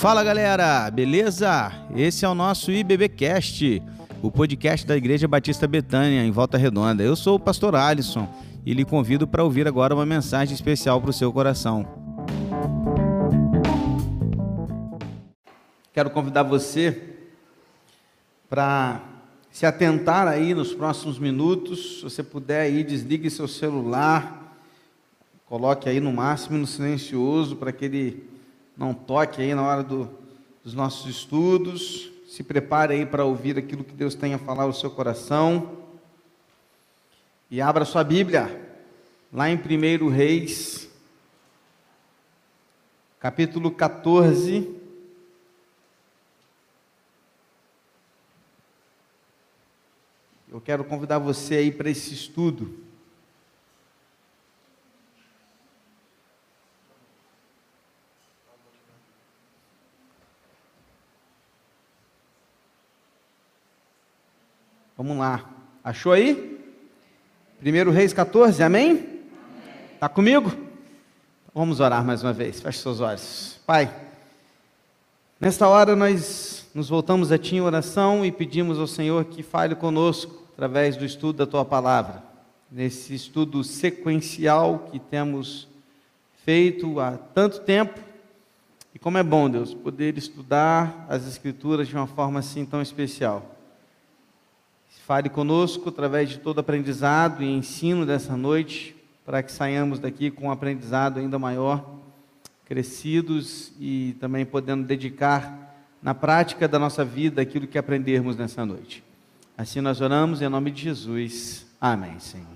Fala galera, beleza? Esse é o nosso IBBcast, o podcast da Igreja Batista Betânia, em Volta Redonda. Eu sou o pastor Alisson e lhe convido para ouvir agora uma mensagem especial para o seu coração. Quero convidar você para se atentar aí nos próximos minutos. Se você puder aí, desligue seu celular, coloque aí no máximo no silencioso para que ele não toque aí na hora do, dos nossos estudos. Se prepare aí para ouvir aquilo que Deus tem a falar ao seu coração. E abra sua Bíblia, lá em 1 Reis, capítulo 14. Eu quero convidar você aí para esse estudo. Vamos lá. Achou aí? 1 Reis 14, amém? Está comigo? Vamos orar mais uma vez. Feche seus olhos. Pai, nesta hora nós nos voltamos a Ti em oração e pedimos ao Senhor que fale conosco através do estudo da tua palavra, nesse estudo sequencial que temos feito há tanto tempo. E como é bom, Deus, poder estudar as Escrituras de uma forma assim tão especial. Fale conosco através de todo aprendizado e ensino dessa noite, para que saiamos daqui com um aprendizado ainda maior, crescidos e também podendo dedicar na prática da nossa vida aquilo que aprendermos nessa noite. Assim nós oramos em nome de Jesus. Amém, Senhor.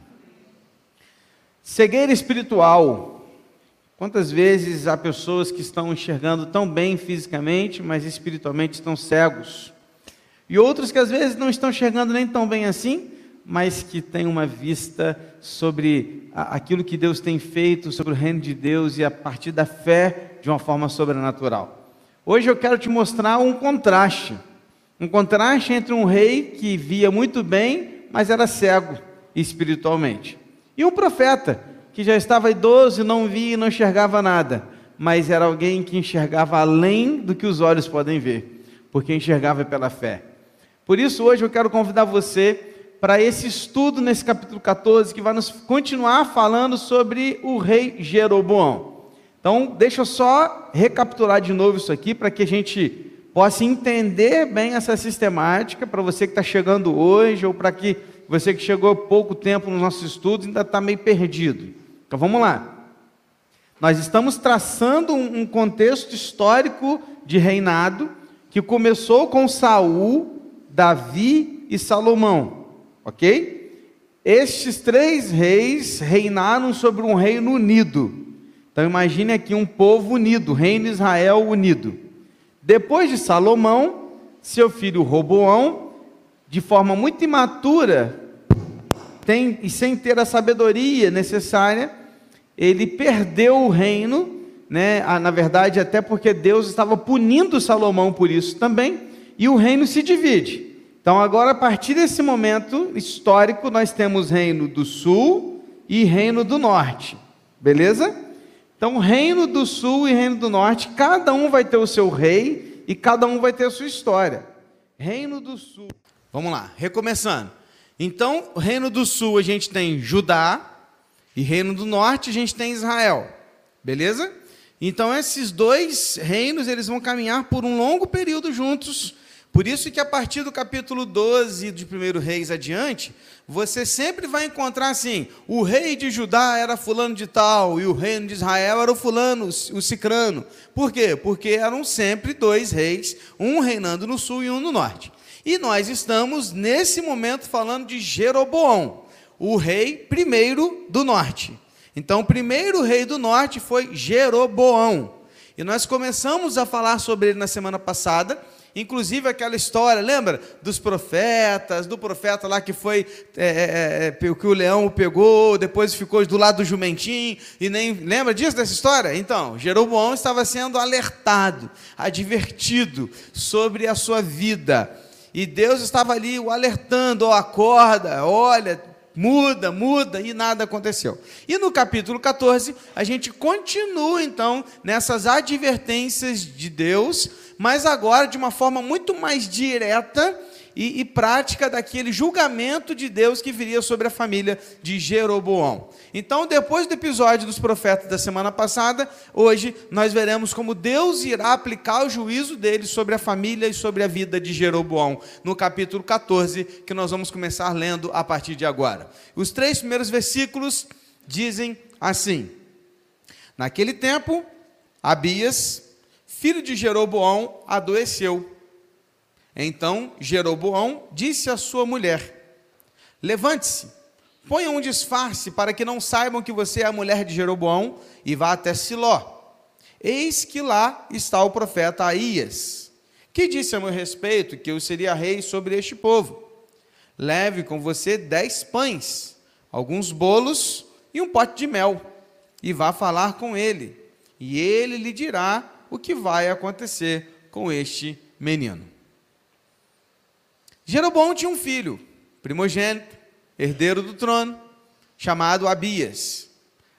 Cegueira espiritual. Quantas vezes há pessoas que estão enxergando tão bem fisicamente, mas espiritualmente estão cegos? E outros que às vezes não estão enxergando nem tão bem assim, mas que têm uma vista sobre aquilo que Deus tem feito, sobre o reino de Deus e a partir da fé de uma forma sobrenatural. Hoje eu quero te mostrar um contraste um contraste entre um rei que via muito bem, mas era cego espiritualmente, e um profeta que já estava idoso e não via e não enxergava nada, mas era alguém que enxergava além do que os olhos podem ver, porque enxergava pela fé. Por isso, hoje eu quero convidar você para esse estudo nesse capítulo 14, que vai nos continuar falando sobre o rei Jeroboão. Então, deixa eu só recapitular de novo isso aqui para que a gente possa entender bem essa sistemática para você que está chegando hoje ou para que você que chegou há pouco tempo nos nossos estudos ainda está meio perdido. Então vamos lá. Nós estamos traçando um contexto histórico de reinado que começou com Saul, Davi e Salomão, ok? Estes três reis reinaram sobre um reino unido. Então imagine aqui um povo unido, reino Israel unido. Depois de Salomão, seu filho Roboão, de forma muito imatura, tem, e sem ter a sabedoria necessária, ele perdeu o reino, né? Ah, na verdade, até porque Deus estava punindo Salomão por isso também, e o reino se divide. Então, agora, a partir desse momento histórico, nós temos reino do sul e reino do norte, beleza? Então, reino do sul e reino do norte, cada um vai ter o seu rei e cada um vai ter a sua história. Reino do sul. Vamos lá, recomeçando. Então, reino do sul a gente tem Judá e reino do norte a gente tem Israel. Beleza? Então, esses dois reinos, eles vão caminhar por um longo período juntos por isso que a partir do capítulo 12 de 1 Reis adiante, você sempre vai encontrar assim: o rei de Judá era fulano de tal, e o reino de Israel era o fulano, o cicrano. Por quê? Porque eram sempre dois reis, um reinando no sul e um no norte. E nós estamos, nesse momento, falando de Jeroboão, o rei primeiro do norte. Então, o primeiro rei do norte foi Jeroboão. E nós começamos a falar sobre ele na semana passada Inclusive aquela história, lembra? Dos profetas, do profeta lá que foi, é, é, é, que o leão pegou, depois ficou do lado do jumentinho, e nem. Lembra disso, dessa história? Então, Jeroboão estava sendo alertado, advertido sobre a sua vida. E Deus estava ali o alertando, ó, acorda, olha, muda, muda e nada aconteceu. E no capítulo 14, a gente continua então nessas advertências de Deus, mas agora de uma forma muito mais direta e, e, prática daquele julgamento de Deus que viria sobre a família de Jeroboão. Então, depois do episódio dos profetas da semana passada, hoje nós veremos como Deus irá aplicar o juízo dele sobre a família e sobre a vida de Jeroboão, no capítulo 14, que nós vamos começar lendo a partir de agora. Os três primeiros versículos dizem assim: Naquele tempo, Abias, filho de Jeroboão, adoeceu então Jeroboão disse à sua mulher: Levante-se, ponha um disfarce para que não saibam que você é a mulher de Jeroboão e vá até Siló. Eis que lá está o profeta Aías, que disse a meu respeito que eu seria rei sobre este povo. Leve com você dez pães, alguns bolos e um pote de mel, e vá falar com ele, e ele lhe dirá o que vai acontecer com este menino. Jeroboão tinha um filho, primogênito, herdeiro do trono, chamado Abias.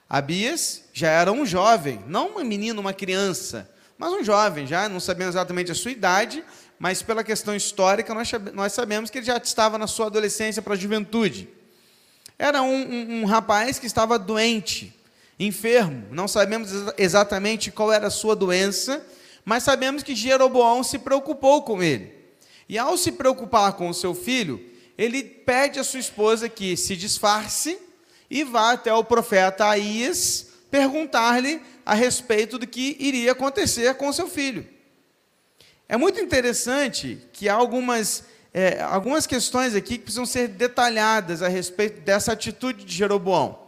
Abias já era um jovem, não uma menina, uma criança, mas um jovem, já não sabemos exatamente a sua idade, mas pela questão histórica nós, sabemos que ele já estava na sua adolescência para a juventude. Era um, um, um rapaz que estava doente, enfermo, não sabemos exatamente qual era a sua doença, mas sabemos que Jeroboão se preocupou com ele. E ao se preocupar com o seu filho, ele pede à sua esposa que se disfarce e vá até o profeta Aías perguntar-lhe a respeito do que iria acontecer com o seu filho. É muito interessante que há algumas, é, algumas questões aqui que precisam ser detalhadas a respeito dessa atitude de Jeroboão.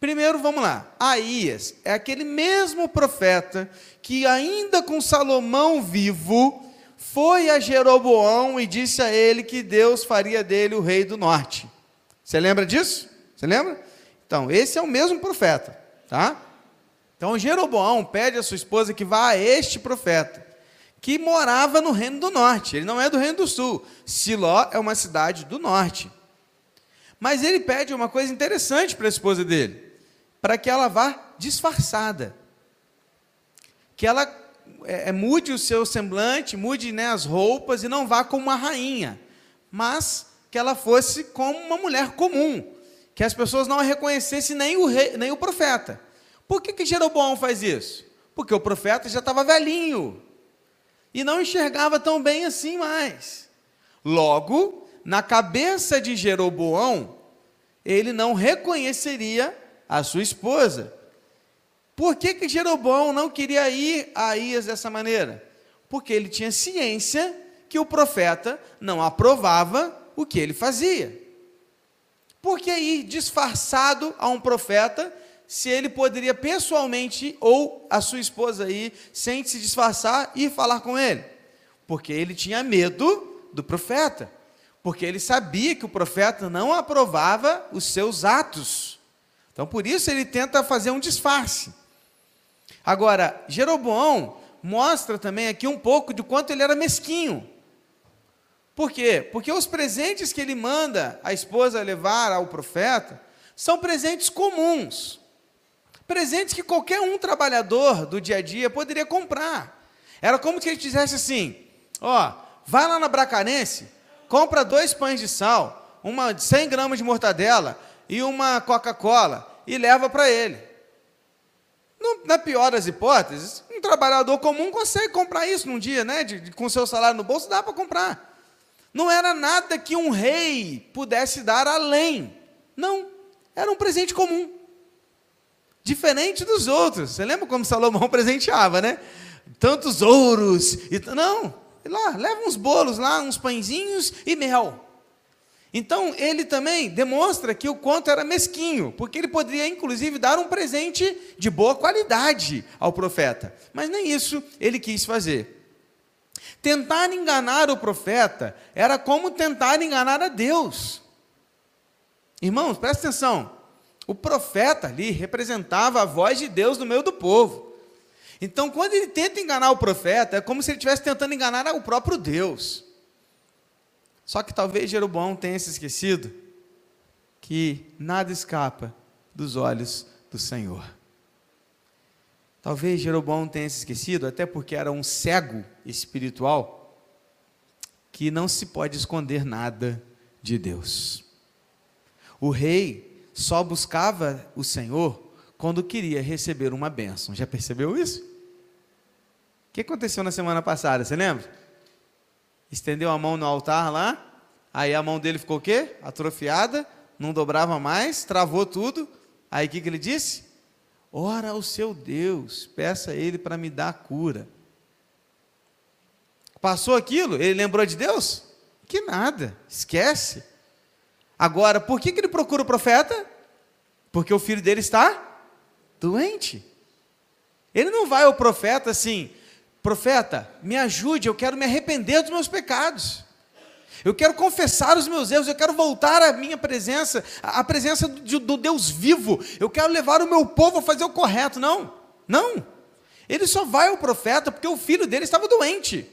Primeiro, vamos lá. Aías é aquele mesmo profeta que, ainda com Salomão vivo, foi a Jeroboão e disse a ele que Deus faria dele o rei do norte. Você lembra disso? Você lembra? Então, esse é o mesmo profeta, tá? Então, Jeroboão pede à sua esposa que vá a este profeta, que morava no reino do norte. Ele não é do reino do sul. Siló é uma cidade do norte. Mas ele pede uma coisa interessante para a esposa dele, para que ela vá disfarçada. Que ela é, é, mude o seu semblante, mude né, as roupas e não vá como uma rainha, mas que ela fosse como uma mulher comum, que as pessoas não a reconhecessem nem o, rei, nem o profeta. Por que, que Jeroboão faz isso? Porque o profeta já estava velhinho e não enxergava tão bem assim mais. Logo, na cabeça de Jeroboão, ele não reconheceria a sua esposa. Por que, que Jeroboão não queria ir a Aías dessa maneira? Porque ele tinha ciência que o profeta não aprovava o que ele fazia. Por que ir disfarçado a um profeta se ele poderia pessoalmente ou a sua esposa ir sem se disfarçar e falar com ele? Porque ele tinha medo do profeta. Porque ele sabia que o profeta não aprovava os seus atos. Então por isso ele tenta fazer um disfarce. Agora, Jeroboão mostra também aqui um pouco de quanto ele era mesquinho. Por quê? Porque os presentes que ele manda a esposa levar ao profeta são presentes comuns. Presentes que qualquer um trabalhador do dia a dia poderia comprar. Era como se ele dissesse assim: ó, vai lá na Bracarense, compra dois pães de sal, uma 100 gramas de mortadela e uma Coca-Cola e leva para ele. No, na pior das hipóteses, um trabalhador comum consegue comprar isso num dia, né? De, de, com seu salário no bolso, dá para comprar. Não era nada que um rei pudesse dar além. Não, era um presente comum. Diferente dos outros. Você lembra como Salomão presenteava, né? Tantos ouros. E, não, lá, leva uns bolos lá, uns pãezinhos e mel. Então, ele também demonstra que o quanto era mesquinho, porque ele poderia, inclusive, dar um presente de boa qualidade ao profeta. Mas nem isso ele quis fazer. Tentar enganar o profeta era como tentar enganar a Deus. Irmãos, presta atenção. O profeta ali representava a voz de Deus no meio do povo. Então, quando ele tenta enganar o profeta, é como se ele estivesse tentando enganar o próprio Deus. Só que talvez Jeroboão tenha se esquecido que nada escapa dos olhos do Senhor. Talvez Jeroboão tenha se esquecido, até porque era um cego espiritual, que não se pode esconder nada de Deus. O rei só buscava o Senhor quando queria receber uma bênção. Já percebeu isso? O que aconteceu na semana passada? Você lembra? Estendeu a mão no altar lá, aí a mão dele ficou o quê? Atrofiada, não dobrava mais, travou tudo. Aí o que, que ele disse? Ora ao seu Deus, peça a Ele para me dar cura. Passou aquilo, ele lembrou de Deus? Que nada, esquece. Agora, por que, que ele procura o profeta? Porque o filho dele está doente. Ele não vai ao profeta assim, profeta, me ajude, eu quero me arrepender dos meus pecados. Eu quero confessar os meus erros, eu quero voltar à minha presença, à presença do, do Deus vivo. Eu quero levar o meu povo a fazer o correto. Não, não. Ele só vai ao profeta porque o filho dele estava doente.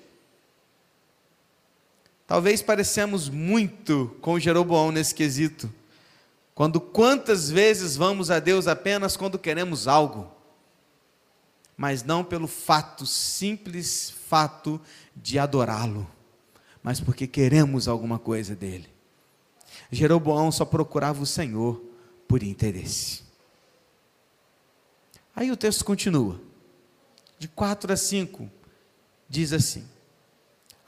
Talvez parecemos muito com Jeroboão nesse quesito. Quando quantas vezes vamos a Deus apenas quando queremos algo, mas não pelo fato, simples fato de adorá-lo mas porque queremos alguma coisa dele. Jeroboão só procurava o Senhor por interesse. Aí o texto continua, de 4 a 5, diz assim: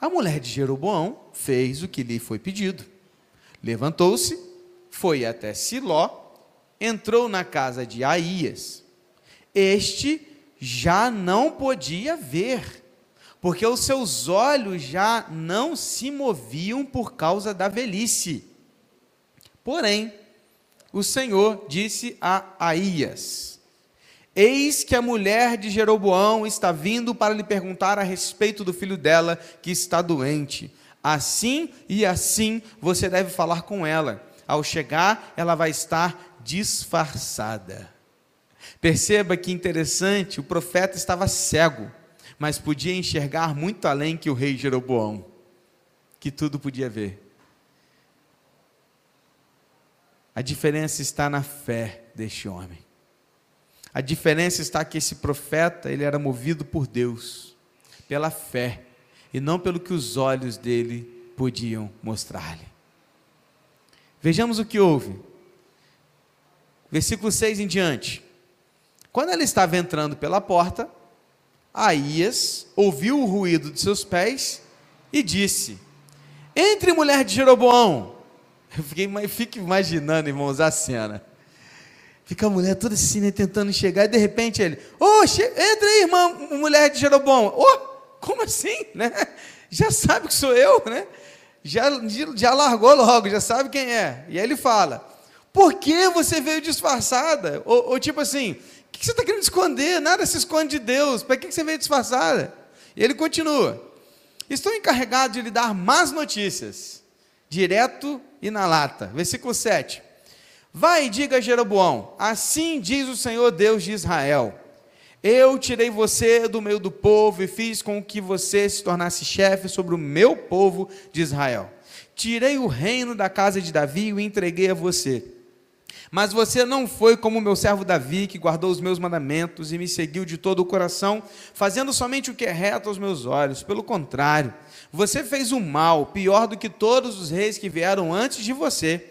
A mulher de Jeroboão fez o que lhe foi pedido. Levantou-se, foi até Siló, entrou na casa de Aías. Este já não podia ver porque os seus olhos já não se moviam por causa da velhice. Porém, o Senhor disse a Aías: Eis que a mulher de Jeroboão está vindo para lhe perguntar a respeito do filho dela que está doente. Assim e assim você deve falar com ela. Ao chegar, ela vai estar disfarçada. Perceba que interessante, o profeta estava cego mas podia enxergar muito além que o rei Jeroboão, que tudo podia ver. A diferença está na fé deste homem. A diferença está que esse profeta, ele era movido por Deus, pela fé, e não pelo que os olhos dele podiam mostrar-lhe. Vejamos o que houve. Versículo 6 em diante. Quando ele estava entrando pela porta, Aías ouviu o ruído de seus pés e disse: Entre mulher de Jeroboão. Eu fiquei, fico imaginando, irmãos, a cena. Fica a mulher toda assim, né, tentando chegar, e de repente ele: oh, entra aí, irmã, mulher de Jeroboão. Oh, como assim? Né? Já sabe que sou eu, né? Já, já largou logo, já sabe quem é. E aí ele fala: Por que você veio disfarçada? Ou, ou tipo assim, o que você está querendo esconder? Nada se esconde de Deus. Para que você veio disfarçada? Ele continua: Estou encarregado de lhe dar más notícias, direto e na lata. Versículo 7. Vai e diga a Jeroboão: Assim diz o Senhor Deus de Israel: Eu tirei você do meio do povo e fiz com que você se tornasse chefe sobre o meu povo de Israel. Tirei o reino da casa de Davi e o entreguei a você. Mas você não foi como meu servo Davi, que guardou os meus mandamentos e me seguiu de todo o coração, fazendo somente o que é reto aos meus olhos. Pelo contrário, você fez o mal, pior do que todos os reis que vieram antes de você.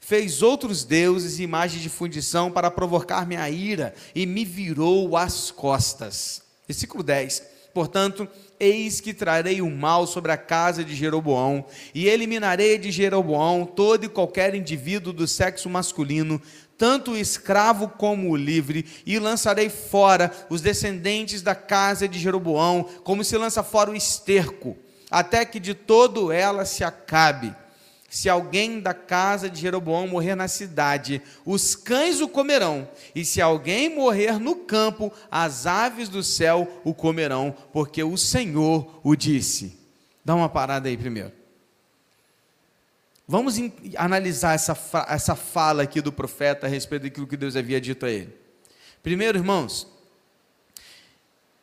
Fez outros deuses e imagens de fundição para provocar minha ira e me virou as costas. Versículo 10. Portanto, Eis que trarei o mal sobre a casa de Jeroboão, e eliminarei de Jeroboão todo e qualquer indivíduo do sexo masculino, tanto o escravo como o livre, e lançarei fora os descendentes da casa de Jeroboão, como se lança fora o esterco, até que de todo ela se acabe se alguém da casa de Jeroboão morrer na cidade, os cães o comerão, e se alguém morrer no campo, as aves do céu o comerão, porque o Senhor o disse. Dá uma parada aí primeiro. Vamos analisar essa, essa fala aqui do profeta a respeito daquilo que Deus havia dito a ele. Primeiro, irmãos,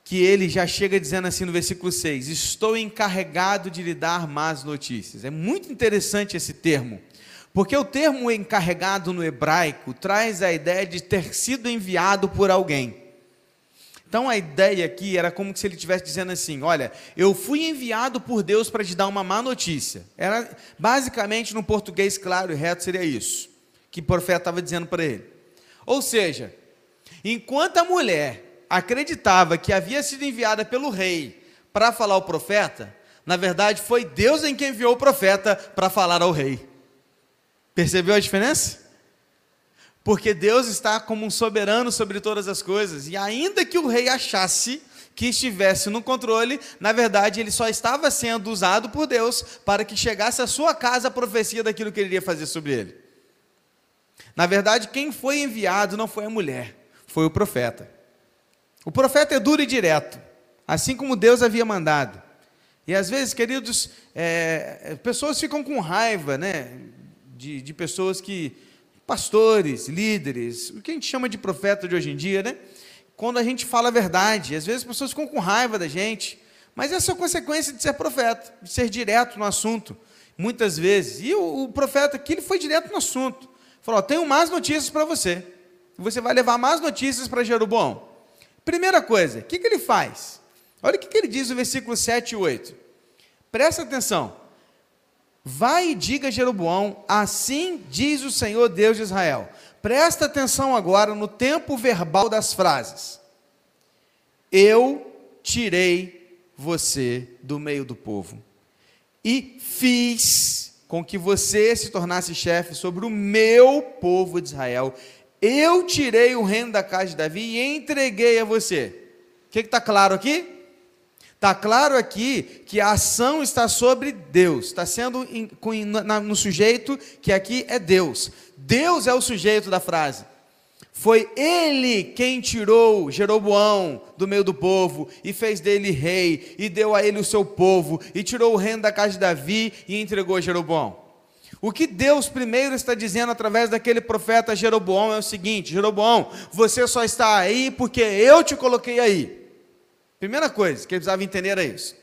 que ele já chega dizendo assim no versículo 6: Estou encarregado de lhe dar más notícias. É muito interessante esse termo, Porque o termo encarregado no hebraico traz a ideia de ter sido enviado por alguém. Então a ideia aqui era como se ele estivesse dizendo assim: Olha, eu fui enviado por Deus para te dar uma má notícia. Era basicamente no português claro e reto seria isso que o profeta estava dizendo para ele. Ou seja, enquanto a mulher acreditava que havia sido enviada pelo rei para falar ao profeta, na verdade foi Deus em quem enviou o profeta para falar ao rei. Percebeu a diferença? Porque Deus está como um soberano sobre todas as coisas, e ainda que o rei achasse que estivesse no controle, na verdade ele só estava sendo usado por Deus para que chegasse à sua casa a profecia daquilo que ele iria fazer sobre ele. Na verdade, quem foi enviado não foi a mulher, foi o profeta. O profeta é duro e direto, assim como Deus havia mandado. E às vezes, queridos, é, pessoas ficam com raiva, né, de, de pessoas que pastores, líderes, o que a gente chama de profeta de hoje em dia, né? Quando a gente fala a verdade, às vezes as pessoas ficam com raiva da gente, mas essa é a consequência de ser profeta, de ser direto no assunto, muitas vezes. E o, o profeta aqui ele foi direto no assunto. Falou: tenho más notícias para você. Você vai levar más notícias para Jeroboão. Primeira coisa, o que, que ele faz? Olha o que, que ele diz no versículo 7 e 8. Presta atenção. Vai e diga a Jeroboão: Assim diz o Senhor Deus de Israel. Presta atenção agora no tempo verbal das frases. Eu tirei você do meio do povo e fiz com que você se tornasse chefe sobre o meu povo de Israel. Eu tirei o reino da casa de Davi e entreguei a você. O que está claro aqui? Está claro aqui que a ação está sobre Deus, está sendo no sujeito que aqui é Deus. Deus é o sujeito da frase. Foi ele quem tirou Jeroboão do meio do povo e fez dele rei, e deu a ele o seu povo, e tirou o reino da casa de Davi e entregou a Jeroboão. O que Deus primeiro está dizendo através daquele profeta Jeroboão é o seguinte: Jeroboão, você só está aí porque eu te coloquei aí. Primeira coisa que ele precisava entender era isso.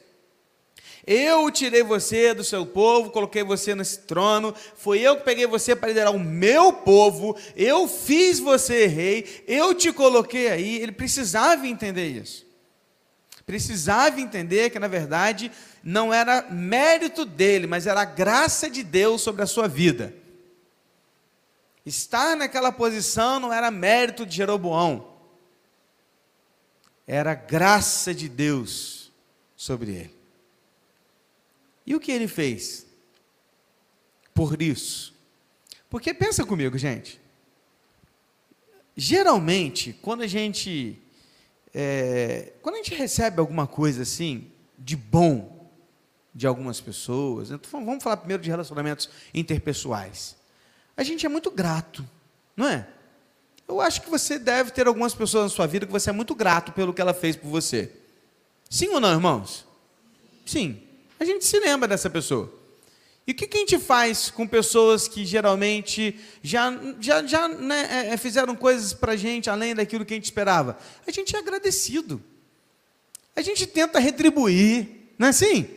Eu tirei você do seu povo, coloquei você nesse trono, foi eu que peguei você para liderar o meu povo, eu fiz você rei, eu te coloquei aí. Ele precisava entender isso. Precisava entender que, na verdade, não era mérito dele, mas era a graça de Deus sobre a sua vida. Estar naquela posição não era mérito de Jeroboão, era graça de Deus sobre ele. E o que ele fez? Por isso. Porque pensa comigo, gente. Geralmente, quando a gente é, quando a gente recebe alguma coisa assim de bom de algumas pessoas, vamos falar primeiro de relacionamentos interpessoais. A gente é muito grato, não é? Eu acho que você deve ter algumas pessoas na sua vida que você é muito grato pelo que ela fez por você. Sim ou não, irmãos? Sim. A gente se lembra dessa pessoa. E o que, que a gente faz com pessoas que geralmente já, já, já né, é, é fizeram coisas para a gente além daquilo que a gente esperava? A gente é agradecido. A gente tenta retribuir, não é assim?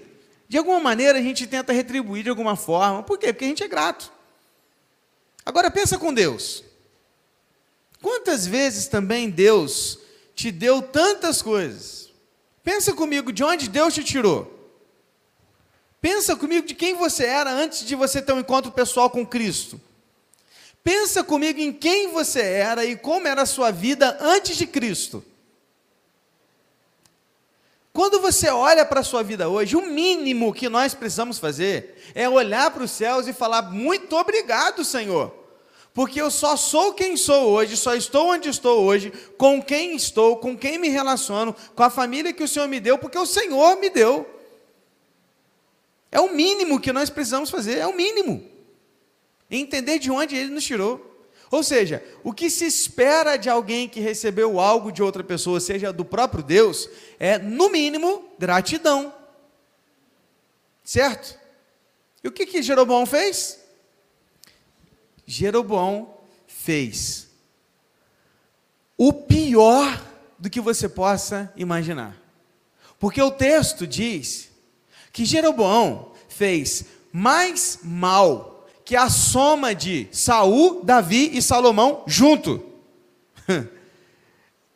De alguma maneira a gente tenta retribuir de alguma forma. Por quê? Porque a gente é grato. Agora pensa com Deus. Quantas vezes também Deus te deu tantas coisas? Pensa comigo de onde Deus te tirou. Pensa comigo de quem você era antes de você ter um encontro pessoal com Cristo. Pensa comigo em quem você era e como era a sua vida antes de Cristo. Quando você olha para a sua vida hoje, o mínimo que nós precisamos fazer é olhar para os céus e falar: Muito obrigado, Senhor porque eu só sou quem sou hoje, só estou onde estou hoje, com quem estou, com quem me relaciono, com a família que o Senhor me deu, porque o Senhor me deu. É o mínimo que nós precisamos fazer, é o mínimo. Entender de onde Ele nos tirou. Ou seja, o que se espera de alguém que recebeu algo de outra pessoa, seja do próprio Deus, é, no mínimo, gratidão. Certo? E o que, que Jeroboão fez? Jeroboão fez o pior do que você possa imaginar. Porque o texto diz que Jeroboão fez mais mal que a soma de Saul, Davi e Salomão junto.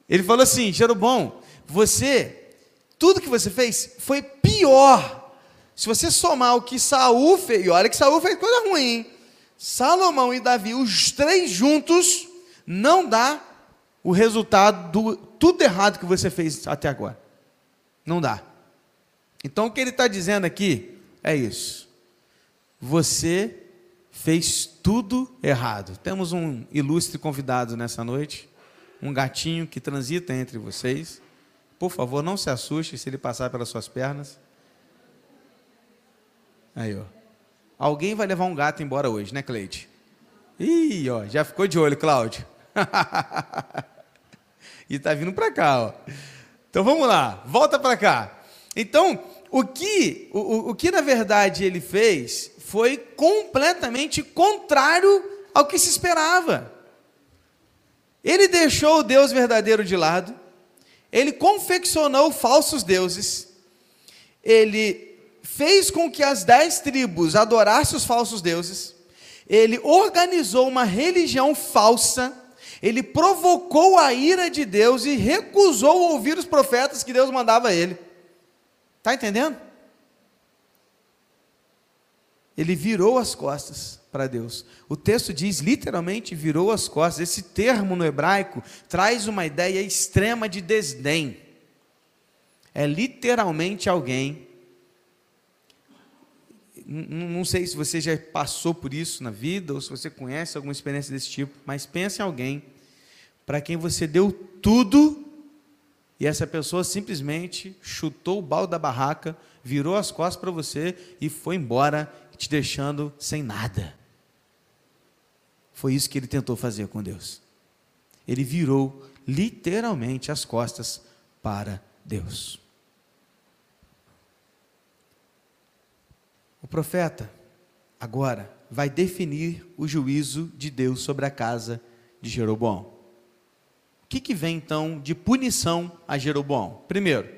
Ele falou assim: Jeroboão, você, tudo que você fez foi pior. Se você somar o que Saul fez, e olha que Saul fez coisa ruim, hein? Salomão e Davi, os três juntos, não dá o resultado do tudo errado que você fez até agora. Não dá. Então o que ele está dizendo aqui é isso. Você fez tudo errado. Temos um ilustre convidado nessa noite, um gatinho que transita entre vocês. Por favor, não se assuste se ele passar pelas suas pernas. Aí, ó. Alguém vai levar um gato embora hoje, né, Cleide? Ih, ó, já ficou de olho, Cláudio. e está vindo para cá, ó. Então vamos lá, volta para cá. Então, o que, o, o que na verdade ele fez foi completamente contrário ao que se esperava. Ele deixou o Deus verdadeiro de lado, ele confeccionou falsos deuses, ele fez com que as dez tribos adorassem os falsos deuses, ele organizou uma religião falsa, ele provocou a ira de Deus e recusou ouvir os profetas que Deus mandava a ele. Está entendendo? Ele virou as costas para Deus. O texto diz literalmente virou as costas. Esse termo no hebraico traz uma ideia extrema de desdém. É literalmente alguém não sei se você já passou por isso na vida ou se você conhece alguma experiência desse tipo, mas pense em alguém para quem você deu tudo e essa pessoa simplesmente chutou o balde da barraca, virou as costas para você e foi embora, te deixando sem nada. Foi isso que ele tentou fazer com Deus. Ele virou literalmente as costas para Deus. O profeta, agora, vai definir o juízo de Deus sobre a casa de Jeroboão. O que, que vem então de punição a Jeroboão? Primeiro,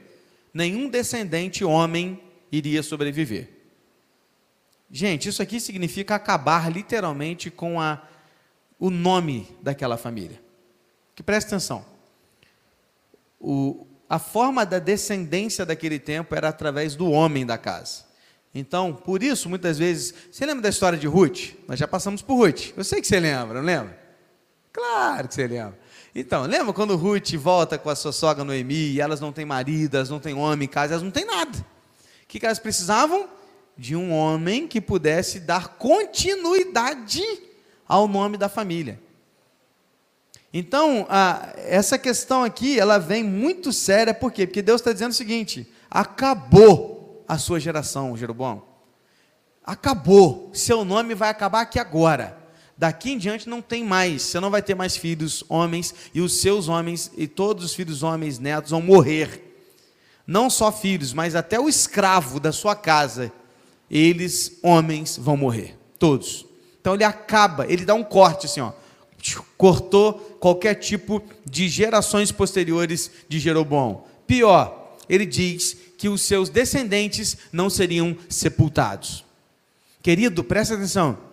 nenhum descendente homem iria sobreviver. Gente, isso aqui significa acabar literalmente com a, o nome daquela família. Que preste atenção. O, a forma da descendência daquele tempo era através do homem da casa. Então, por isso, muitas vezes, você lembra da história de Ruth? Nós já passamos por Ruth. Eu sei que você lembra, não lembra? Claro que você lembra. Então, lembra quando Ruth volta com a sua sogra Noemi e elas não têm marido, elas não têm homem em casa, elas não têm nada. O que, elas precisavam? De um homem que pudesse dar continuidade ao nome da família. Então, a, essa questão aqui, ela vem muito séria, por quê? Porque Deus está dizendo o seguinte: acabou a sua geração, Jeroboão. Acabou. Seu nome vai acabar aqui agora. Daqui em diante não tem mais. Você não vai ter mais filhos homens e os seus homens e todos os filhos homens netos vão morrer. Não só filhos, mas até o escravo da sua casa, eles homens vão morrer, todos. Então ele acaba, ele dá um corte assim, ó. Cortou qualquer tipo de gerações posteriores de Jeroboão. Pior, ele diz que os seus descendentes não seriam sepultados. Querido, presta atenção.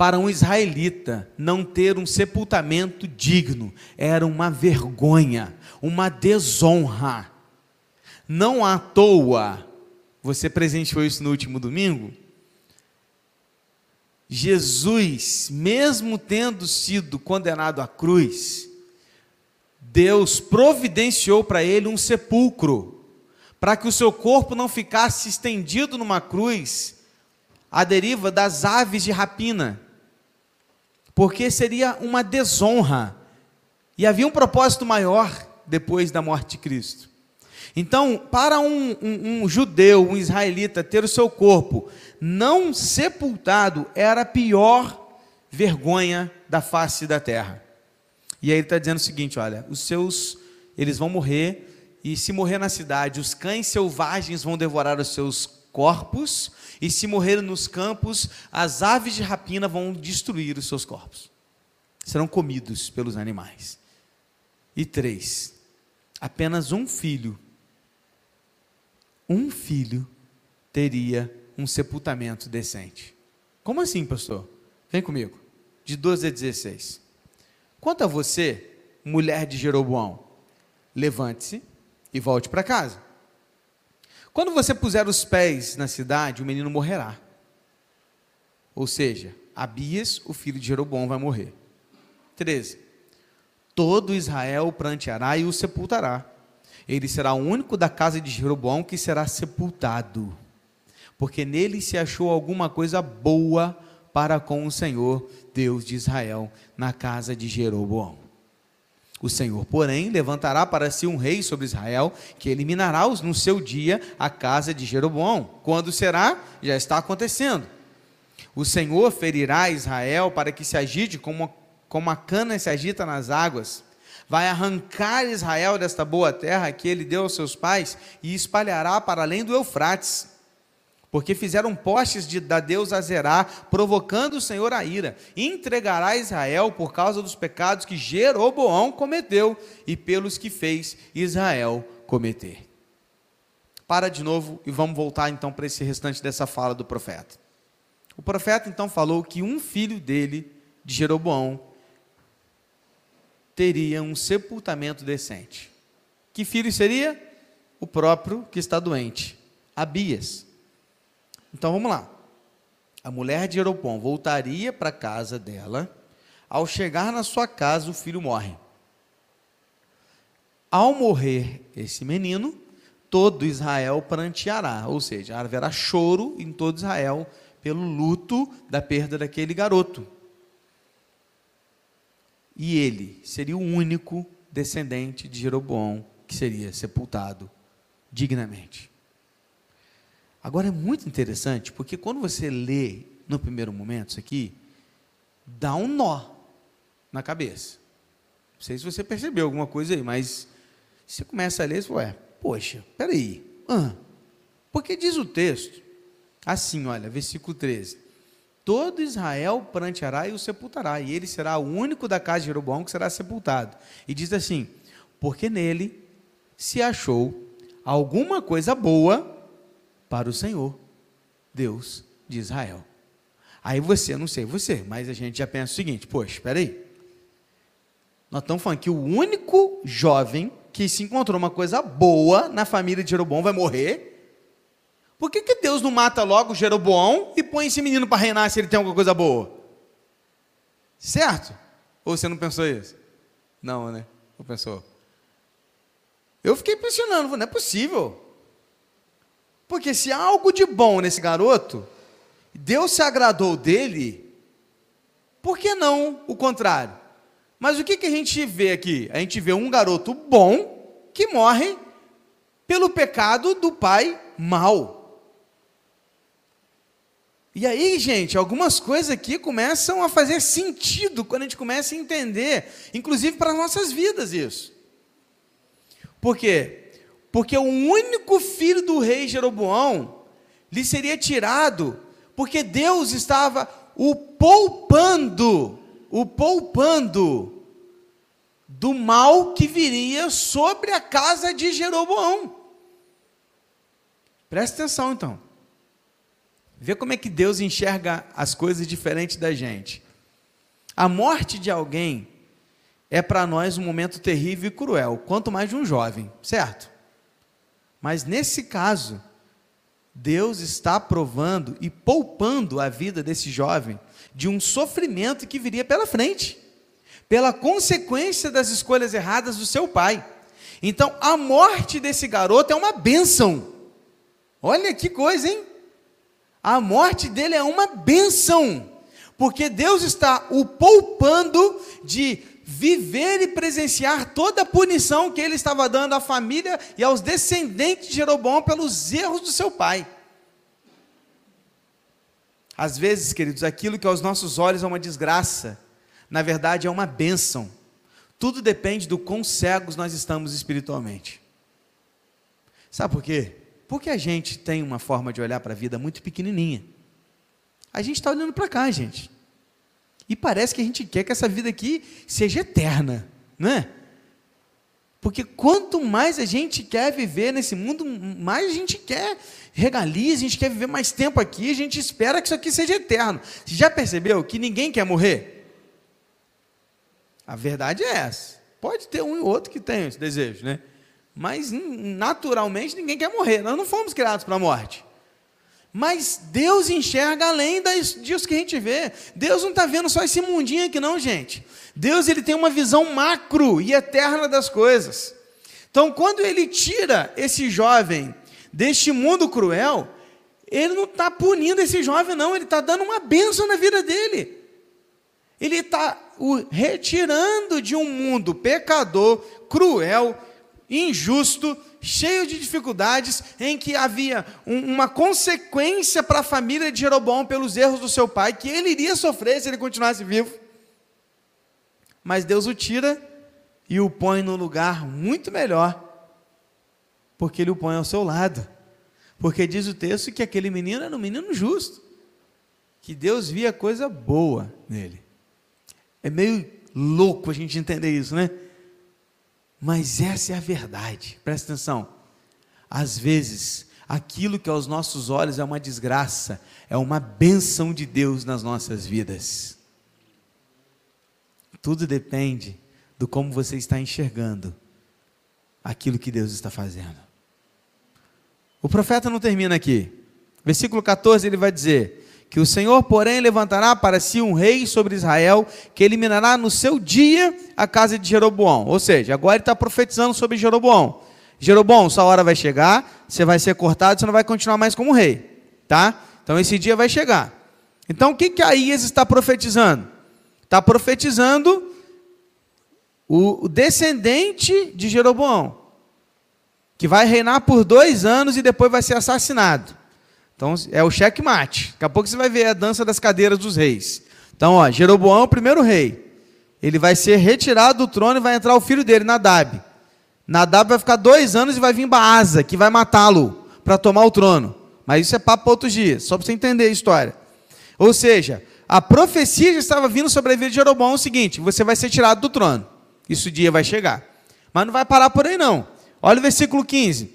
Para um israelita, não ter um sepultamento digno era uma vergonha, uma desonra. Não à toa, você presenteou isso no último domingo? Jesus, mesmo tendo sido condenado à cruz, Deus providenciou para ele um sepulcro para que o seu corpo não ficasse estendido numa cruz, à deriva das aves de rapina, porque seria uma desonra, e havia um propósito maior depois da morte de Cristo. Então, para um, um, um judeu, um israelita, ter o seu corpo não sepultado era a pior vergonha da face da terra. E aí ele está dizendo o seguinte: olha, os seus, eles vão morrer e se morrer na cidade, os cães selvagens vão devorar os seus corpos, e se morrer nos campos, as aves de rapina vão destruir os seus corpos. Serão comidos pelos animais. E três, apenas um filho, um filho teria um sepultamento decente. Como assim, pastor? Vem comigo. De 12 a 16. Quanto a você, mulher de Jeroboão, levante-se e volte para casa. Quando você puser os pés na cidade, o menino morrerá. Ou seja, Abias, o filho de Jeroboão, vai morrer. 13. Todo Israel pranteará e o sepultará. Ele será o único da casa de Jeroboão que será sepultado, porque nele se achou alguma coisa boa para com o Senhor, Deus de Israel, na casa de Jeroboão. O Senhor, porém, levantará para si um rei sobre Israel, que eliminará no seu dia a casa de Jeroboão. Quando será? Já está acontecendo. O Senhor ferirá Israel para que se agite como, como a cana se agita nas águas. Vai arrancar Israel desta boa terra que ele deu aos seus pais e espalhará para além do Eufrates porque fizeram postes de, da deusa Azerá, provocando o Senhor a ira. Entregará Israel por causa dos pecados que Jeroboão cometeu e pelos que fez Israel cometer. Para de novo e vamos voltar então para esse restante dessa fala do profeta. O profeta então falou que um filho dele, de Jeroboão, teria um sepultamento decente. Que filho seria? O próprio que está doente, Abias. Então vamos lá. A mulher de Jeroboão voltaria para a casa dela. Ao chegar na sua casa, o filho morre. Ao morrer esse menino, todo Israel pranteará, ou seja, haverá choro em todo Israel pelo luto da perda daquele garoto. E ele seria o único descendente de Jeroboão que seria sepultado dignamente. Agora é muito interessante, porque quando você lê no primeiro momento isso aqui, dá um nó na cabeça. Não sei se você percebeu alguma coisa aí, mas você começa a ler e fala, poxa, peraí, ah, porque diz o texto, assim, olha, versículo 13, todo Israel pranteará e o sepultará, e ele será o único da casa de Jeroboão que será sepultado. E diz assim, porque nele se achou alguma coisa boa para o Senhor, Deus de Israel. Aí você, não sei você, mas a gente já pensa o seguinte: poxa, espera aí. Nós estamos falando que o único jovem que se encontrou uma coisa boa na família de Jeroboão vai morrer. Por que, que Deus não mata logo Jeroboão e põe esse menino para reinar se ele tem alguma coisa boa? Certo? Ou você não pensou isso? Não, né? Não pensou. Eu fiquei impressionando, não é possível. Porque se há algo de bom nesse garoto, Deus se agradou dele, por que não o contrário? Mas o que, que a gente vê aqui? A gente vê um garoto bom que morre pelo pecado do pai mau. E aí, gente, algumas coisas aqui começam a fazer sentido quando a gente começa a entender, inclusive para as nossas vidas, isso. Por quê? Porque o único filho do rei Jeroboão lhe seria tirado, porque Deus estava o poupando, o poupando do mal que viria sobre a casa de Jeroboão. Presta atenção então. Vê como é que Deus enxerga as coisas diferente da gente. A morte de alguém é para nós um momento terrível e cruel, quanto mais de um jovem, certo? Mas nesse caso, Deus está provando e poupando a vida desse jovem de um sofrimento que viria pela frente, pela consequência das escolhas erradas do seu pai. Então, a morte desse garoto é uma bênção. Olha que coisa, hein? A morte dele é uma bênção, porque Deus está o poupando de viver e presenciar toda a punição que ele estava dando à família e aos descendentes de Jeroboão pelos erros do seu pai. Às vezes, queridos, aquilo que aos nossos olhos é uma desgraça, na verdade é uma bênção. Tudo depende do quão cegos nós estamos espiritualmente. Sabe por quê? Porque a gente tem uma forma de olhar para a vida muito pequenininha. A gente está olhando para cá, gente. E parece que a gente quer que essa vida aqui seja eterna, não é? Porque quanto mais a gente quer viver nesse mundo, mais a gente quer regalias, a gente quer viver mais tempo aqui, a gente espera que isso aqui seja eterno. Você já percebeu que ninguém quer morrer? A verdade é essa. Pode ter um e outro que tem esse desejo, né? Mas naturalmente ninguém quer morrer. Nós não fomos criados para a morte. Mas Deus enxerga além disso que a gente vê. Deus não está vendo só esse mundinho aqui, não, gente. Deus ele tem uma visão macro e eterna das coisas. Então, quando ele tira esse jovem deste mundo cruel, ele não está punindo esse jovem, não, ele está dando uma bênção na vida dele. Ele está o retirando de um mundo pecador, cruel, injusto, cheio de dificuldades, em que havia um, uma consequência para a família de Jeroboão pelos erros do seu pai, que ele iria sofrer se ele continuasse vivo. Mas Deus o tira e o põe no lugar muito melhor, porque ele o põe ao seu lado. Porque diz o texto que aquele menino era um menino justo, que Deus via coisa boa nele. É meio louco a gente entender isso, né? Mas essa é a verdade. Presta atenção. Às vezes, aquilo que aos nossos olhos é uma desgraça, é uma benção de Deus nas nossas vidas. Tudo depende do como você está enxergando aquilo que Deus está fazendo. O profeta não termina aqui. Versículo 14 ele vai dizer: que o Senhor, porém, levantará para si um rei sobre Israel, que eliminará no seu dia a casa de Jeroboão. Ou seja, agora ele está profetizando sobre Jeroboão. Jeroboão, sua hora vai chegar, você vai ser cortado, você não vai continuar mais como rei. Tá? Então esse dia vai chegar. Então o que, que Aías está profetizando? Está profetizando o descendente de Jeroboão, que vai reinar por dois anos e depois vai ser assassinado. Então é o checkmate. Daqui a pouco você vai ver a dança das cadeiras dos reis. Então, ó, Jeroboão o primeiro rei. Ele vai ser retirado do trono e vai entrar o filho dele, Nadab. Nadab vai ficar dois anos e vai vir Baasa, que vai matá-lo para tomar o trono. Mas isso é papo para outros dias, só para você entender a história. Ou seja, a profecia já estava vindo sobre a vida de Jeroboão é o seguinte: você vai ser tirado do trono. Isso dia vai chegar. Mas não vai parar por aí, não. Olha o versículo 15.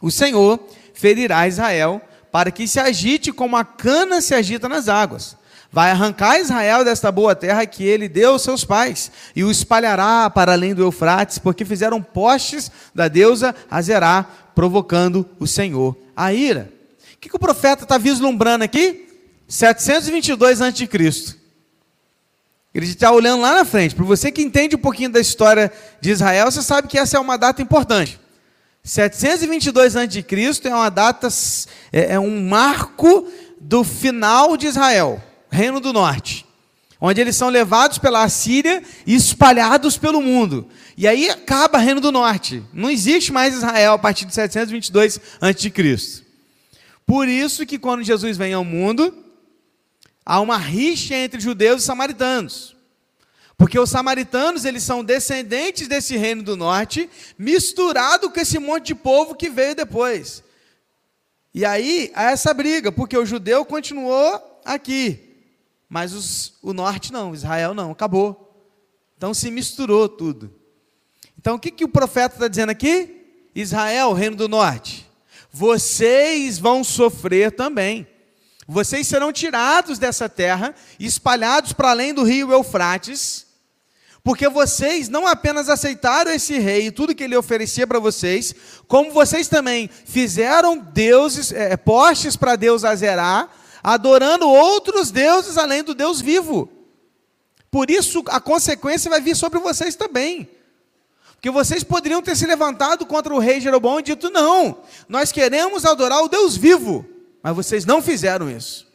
O Senhor ferirá Israel para que se agite como a cana se agita nas águas. Vai arrancar Israel desta boa terra que ele deu aos seus pais, e o espalhará para além do Eufrates, porque fizeram postes da deusa Azerá, provocando o Senhor a ira. O que, que o profeta está vislumbrando aqui? 722 a.C. Ele está olhando lá na frente. Para você que entende um pouquinho da história de Israel, você sabe que essa é uma data importante. 722 a.C. é uma data, é, é um marco do final de Israel, Reino do Norte, onde eles são levados pela Assíria e espalhados pelo mundo. E aí acaba Reino do Norte. Não existe mais Israel a partir de 722 a.C. Por isso que quando Jesus vem ao mundo, há uma rixa entre judeus e samaritanos. Porque os samaritanos, eles são descendentes desse reino do norte, misturado com esse monte de povo que veio depois. E aí há essa briga, porque o judeu continuou aqui, mas os, o norte não, Israel não, acabou. Então se misturou tudo. Então o que, que o profeta está dizendo aqui? Israel, reino do norte, vocês vão sofrer também. Vocês serão tirados dessa terra, espalhados para além do rio Eufrates, porque vocês não apenas aceitaram esse rei e tudo que ele oferecia para vocês, como vocês também fizeram deuses, é, postes para Deus Azerá, adorando outros deuses além do Deus vivo. Por isso a consequência vai vir sobre vocês também. Porque vocês poderiam ter se levantado contra o rei Jeroboão e dito: não, nós queremos adorar o Deus vivo. Mas vocês não fizeram isso.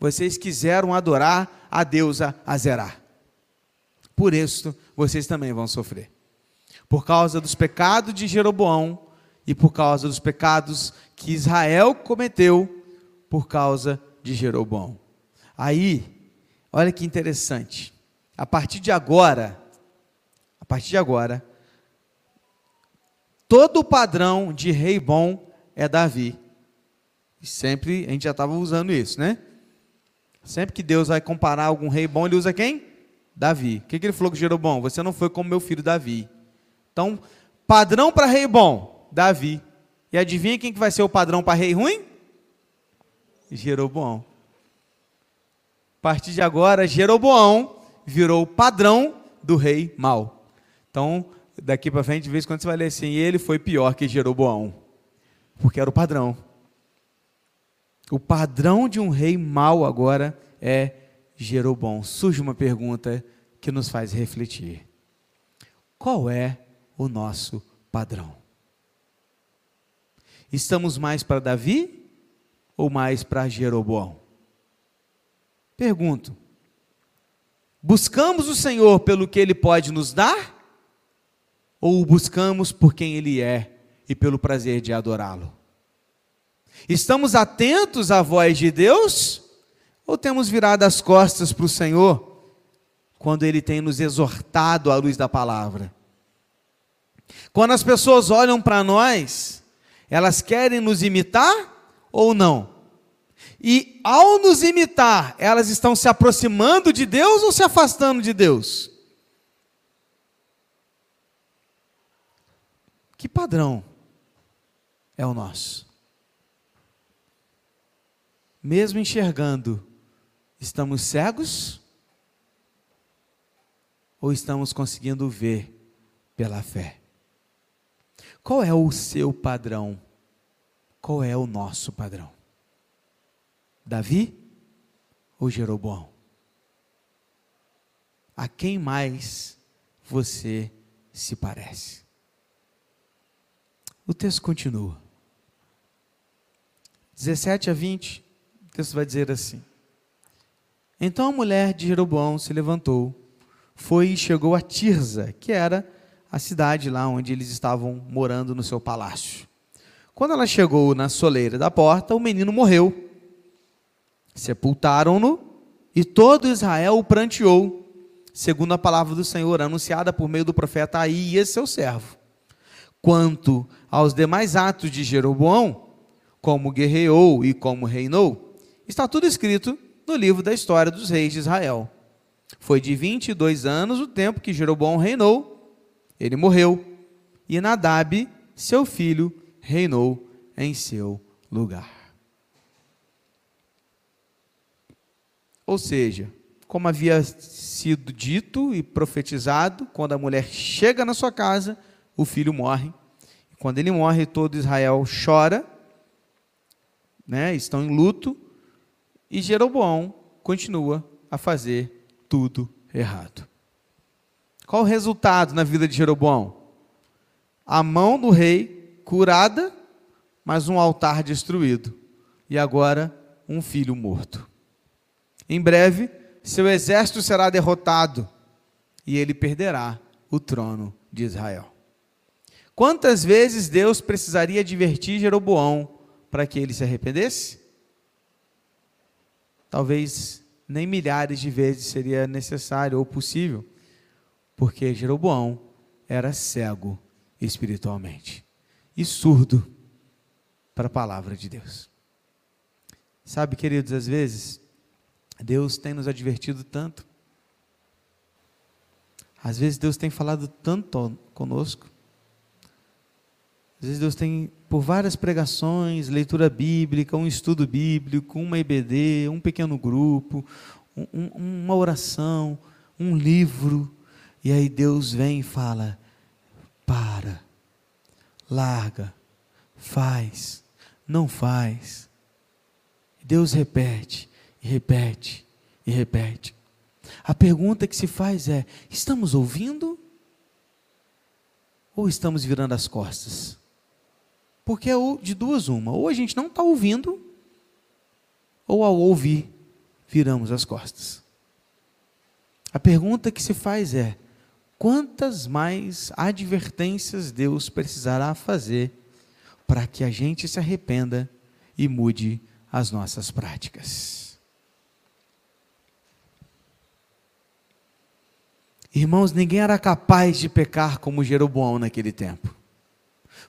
Vocês quiseram adorar a deusa Azerá. Por isso, vocês também vão sofrer. Por causa dos pecados de Jeroboão e por causa dos pecados que Israel cometeu por causa de Jeroboão. Aí, olha que interessante. A partir de agora, a partir de agora, todo o padrão de rei bom é Davi. E sempre a gente já estava usando isso, né? Sempre que Deus vai comparar algum rei bom, ele usa quem? Davi. O que, que ele falou com Jeroboão? Você não foi como meu filho Davi. Então, padrão para rei bom, Davi. E adivinha quem que vai ser o padrão para rei ruim? Jeroboão. A partir de agora, Jeroboão virou o padrão do rei mau. Então, daqui para frente, de vez em quando você vai ler assim, ele foi pior que Jeroboão, porque era o padrão. O padrão de um rei mau agora é Jeroboão. Surge uma pergunta que nos faz refletir. Qual é o nosso padrão? Estamos mais para Davi ou mais para Jeroboão? Pergunto. Buscamos o Senhor pelo que Ele pode nos dar? Ou o buscamos por quem Ele é e pelo prazer de adorá-lo? Estamos atentos à voz de Deus? Ou temos virado as costas para o Senhor quando Ele tem nos exortado à luz da palavra? Quando as pessoas olham para nós, elas querem nos imitar ou não? E ao nos imitar, elas estão se aproximando de Deus ou se afastando de Deus? Que padrão é o nosso? Mesmo enxergando, estamos cegos? Ou estamos conseguindo ver pela fé? Qual é o seu padrão? Qual é o nosso padrão? Davi ou Jeroboão? A quem mais você se parece? O texto continua. 17 a 20, o texto vai dizer assim: Então a mulher de Jeroboão se levantou, foi e chegou a Tirza, que era a cidade lá onde eles estavam morando no seu palácio. Quando ela chegou na soleira da porta, o menino morreu Sepultaram-no e todo Israel o pranteou, segundo a palavra do Senhor, anunciada por meio do profeta Aías, seu servo. Quanto aos demais atos de Jeroboão, como guerreou e como reinou, está tudo escrito no livro da história dos reis de Israel. Foi de 22 anos o tempo que Jeroboão reinou, ele morreu, e Nadab, seu filho, reinou em seu lugar. Ou seja, como havia sido dito e profetizado, quando a mulher chega na sua casa, o filho morre. Quando ele morre, todo Israel chora, né, estão em luto, e Jeroboão continua a fazer tudo errado. Qual o resultado na vida de Jeroboão? A mão do rei curada, mas um altar destruído. E agora, um filho morto. Em breve, seu exército será derrotado e ele perderá o trono de Israel. Quantas vezes Deus precisaria advertir Jeroboão para que ele se arrependesse? Talvez nem milhares de vezes seria necessário ou possível, porque Jeroboão era cego espiritualmente e surdo para a palavra de Deus. Sabe, queridos, às vezes Deus tem nos advertido tanto. Às vezes Deus tem falado tanto conosco. Às vezes Deus tem, por várias pregações, leitura bíblica, um estudo bíblico, uma IBD, um pequeno grupo, um, um, uma oração, um livro, e aí Deus vem e fala: para, larga, faz, não faz. Deus repete: e repete e repete. A pergunta que se faz é: estamos ouvindo ou estamos virando as costas? Porque é de duas uma: ou a gente não está ouvindo, ou ao ouvir, viramos as costas. A pergunta que se faz é: quantas mais advertências Deus precisará fazer para que a gente se arrependa e mude as nossas práticas? Irmãos, ninguém era capaz de pecar como Jeroboão naquele tempo.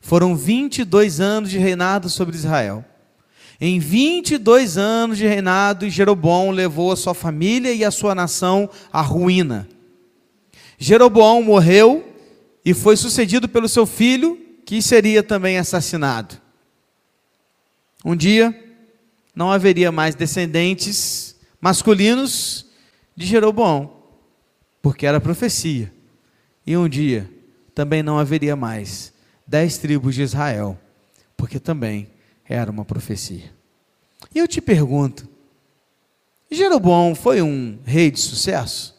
Foram 22 anos de reinado sobre Israel. Em 22 anos de reinado, Jeroboão levou a sua família e a sua nação à ruína. Jeroboão morreu e foi sucedido pelo seu filho, que seria também assassinado. Um dia, não haveria mais descendentes masculinos de Jeroboão, porque era profecia. E um dia, também não haveria mais dez tribos de Israel, porque também era uma profecia. E eu te pergunto: Jeroboão foi um rei de sucesso?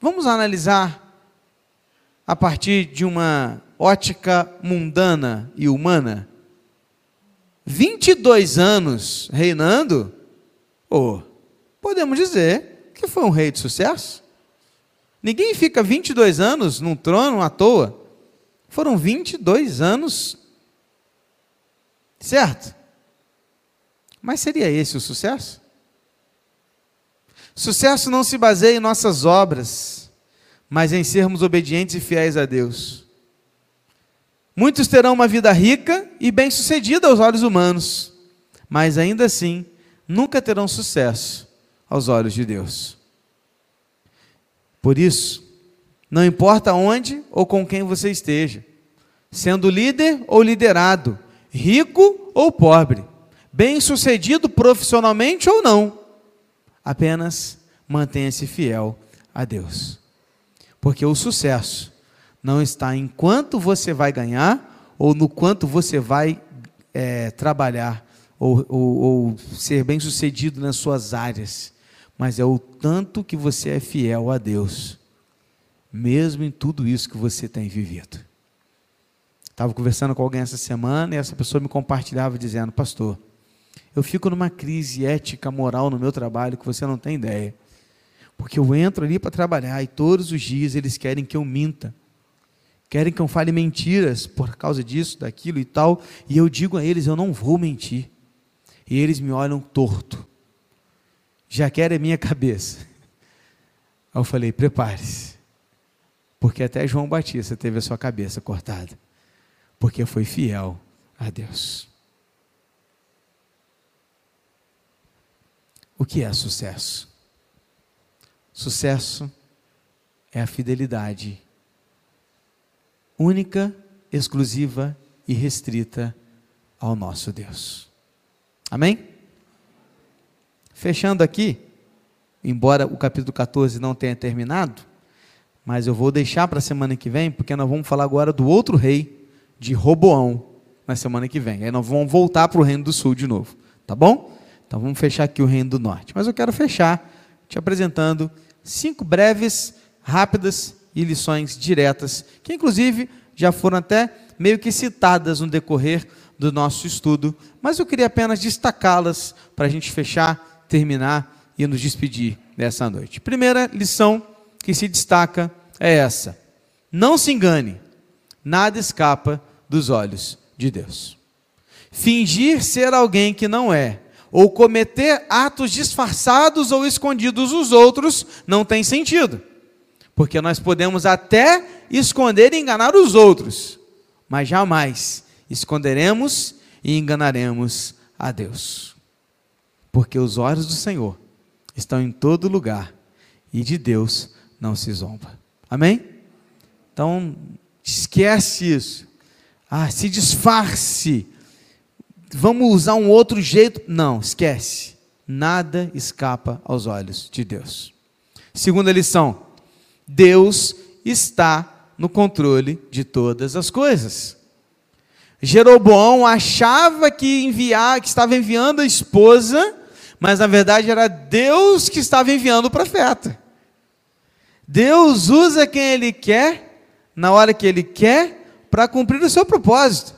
Vamos analisar a partir de uma ótica mundana e humana. 22 anos reinando, oh, podemos dizer que foi um rei de sucesso. Ninguém fica 22 anos num trono à toa. Foram 22 anos, certo? Mas seria esse o sucesso? Sucesso não se baseia em nossas obras, mas em sermos obedientes e fiéis a Deus. Muitos terão uma vida rica e bem-sucedida aos olhos humanos, mas ainda assim nunca terão sucesso aos olhos de Deus. Por isso, não importa onde ou com quem você esteja, sendo líder ou liderado, rico ou pobre, bem-sucedido profissionalmente ou não, apenas mantenha-se fiel a Deus. Porque o sucesso não está em quanto você vai ganhar ou no quanto você vai é, trabalhar ou, ou, ou ser bem-sucedido nas suas áreas, mas é o tanto que você é fiel a Deus, mesmo em tudo isso que você tem vivido. Estava conversando com alguém essa semana e essa pessoa me compartilhava dizendo: Pastor, eu fico numa crise ética, moral no meu trabalho que você não tem ideia. Porque eu entro ali para trabalhar e todos os dias eles querem que eu minta. Querem que eu fale mentiras por causa disso, daquilo e tal. E eu digo a eles: eu não vou mentir. E eles me olham torto. Já querem a minha cabeça. Aí eu falei: prepare-se. Porque até João Batista teve a sua cabeça cortada. Porque foi fiel a Deus. O que é sucesso? Sucesso é a fidelidade única, exclusiva e restrita ao nosso Deus. Amém? Fechando aqui, embora o capítulo 14 não tenha terminado, mas eu vou deixar para a semana que vem, porque nós vamos falar agora do outro rei, de Roboão, na semana que vem. Aí nós vamos voltar para o reino do sul de novo, tá bom? Então vamos fechar aqui o Reino do Norte. Mas eu quero fechar te apresentando cinco breves, rápidas e lições diretas, que inclusive já foram até meio que citadas no decorrer do nosso estudo, mas eu queria apenas destacá-las para a gente fechar, terminar e nos despedir dessa noite. Primeira lição que se destaca é essa: não se engane, nada escapa dos olhos de Deus. Fingir ser alguém que não é, ou cometer atos disfarçados ou escondidos dos outros não tem sentido. Porque nós podemos até esconder e enganar os outros, mas jamais esconderemos e enganaremos a Deus. Porque os olhos do Senhor estão em todo lugar e de Deus não se zomba. Amém? Então, esquece isso. Ah, se disfarce vamos usar um outro jeito. Não, esquece. Nada escapa aos olhos de Deus. Segunda lição: Deus está no controle de todas as coisas. Jeroboão achava que enviar, que estava enviando a esposa, mas na verdade era Deus que estava enviando o profeta. Deus usa quem ele quer, na hora que ele quer, para cumprir o seu propósito,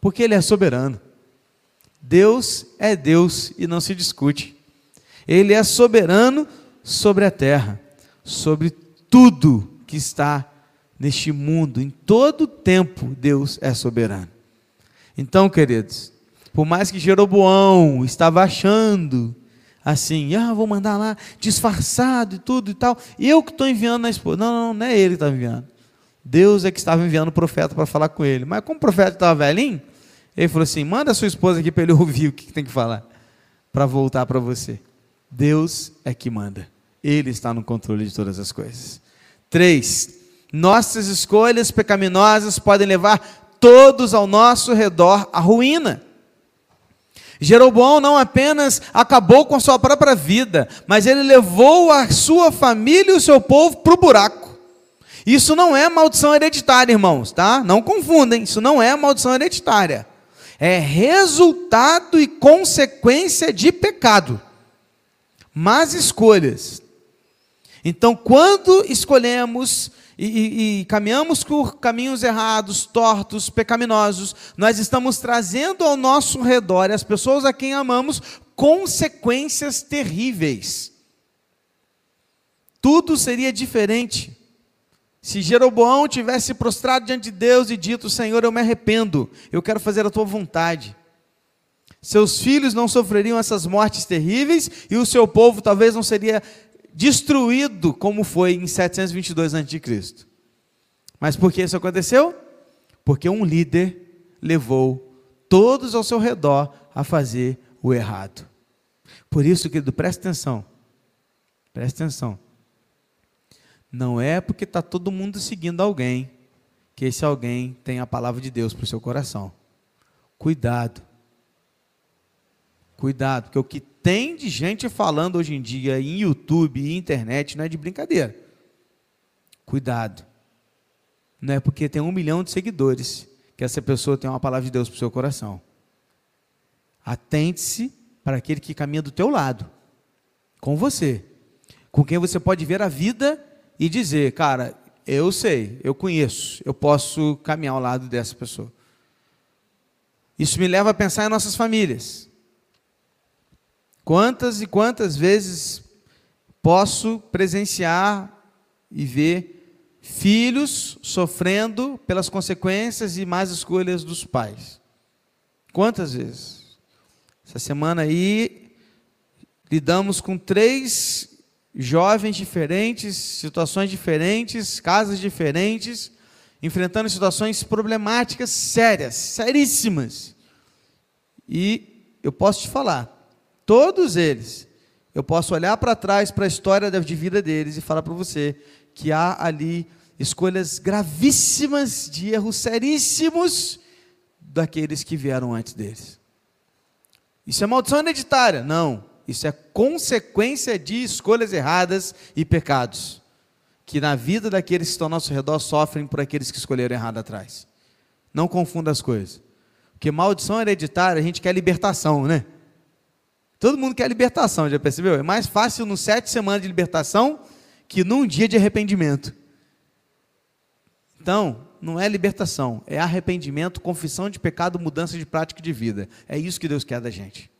porque ele é soberano. Deus é Deus e não se discute. Ele é soberano sobre a terra, sobre tudo que está neste mundo, em todo tempo Deus é soberano. Então, queridos, por mais que Jeroboão estava achando assim, ah, vou mandar lá disfarçado e tudo e tal, eu que estou enviando na esposa. Não, não, não é ele que está enviando. Deus é que estava enviando o profeta para falar com ele. Mas como o profeta estava velhinho, ele falou assim: manda a sua esposa aqui para ele ouvir o que tem que falar, para voltar para você. Deus é que manda. Ele está no controle de todas as coisas. 3. Nossas escolhas pecaminosas podem levar todos ao nosso redor à ruína. Jeroboão não apenas acabou com sua própria vida, mas ele levou a sua família e o seu povo para o buraco. Isso não é maldição hereditária, irmãos, tá? Não confundem, isso não é maldição hereditária. É resultado e consequência de pecado. Más escolhas. Então, quando escolhemos e, e, e, caminhamos por caminhos errados, tortos, pecaminosos, nós estamos trazendo ao nosso redor, as pessoas a quem amamos, consequências terríveis. Tudo seria diferente. Se Jeroboão tivesse prostrado diante de Deus e dito: Senhor, eu me arrependo, eu quero fazer a tua vontade. Seus filhos não sofreriam essas mortes terríveis e o seu povo talvez não seria destruído como foi em 722 a.C. Mas por que isso aconteceu? Porque um líder levou todos ao seu redor a fazer o errado. Por isso, querido, preste atenção. Preste atenção. Não é porque está todo mundo seguindo alguém que esse alguém tem a palavra de Deus para o seu coração. Cuidado. Cuidado, porque o que tem de gente falando hoje em dia em YouTube e internet não é de brincadeira. Cuidado. Não é porque tem um milhão de seguidores que essa pessoa tem uma palavra de Deus para o seu coração. Atente-se para aquele que caminha do teu lado, com você, com quem você pode ver a vida e dizer, cara, eu sei, eu conheço, eu posso caminhar ao lado dessa pessoa. Isso me leva a pensar em nossas famílias. Quantas e quantas vezes posso presenciar e ver filhos sofrendo pelas consequências e más escolhas dos pais? Quantas vezes? Essa semana aí lidamos com três jovens diferentes, situações diferentes, casas diferentes, enfrentando situações problemáticas sérias, seríssimas. E eu posso te falar, Todos eles. Eu posso olhar para trás para a história de vida deles e falar para você que há ali escolhas gravíssimas de erros seríssimos daqueles que vieram antes deles. Isso é maldição hereditária? Não. Isso é consequência de escolhas erradas e pecados que na vida daqueles que estão ao nosso redor sofrem por aqueles que escolheram errado atrás. Não confunda as coisas. Porque maldição hereditária, a gente quer libertação, né? Todo mundo quer libertação, já percebeu? É mais fácil no sete semanas de libertação que num dia de arrependimento. Então, não é libertação, é arrependimento, confissão de pecado, mudança de prática de vida. É isso que Deus quer da gente.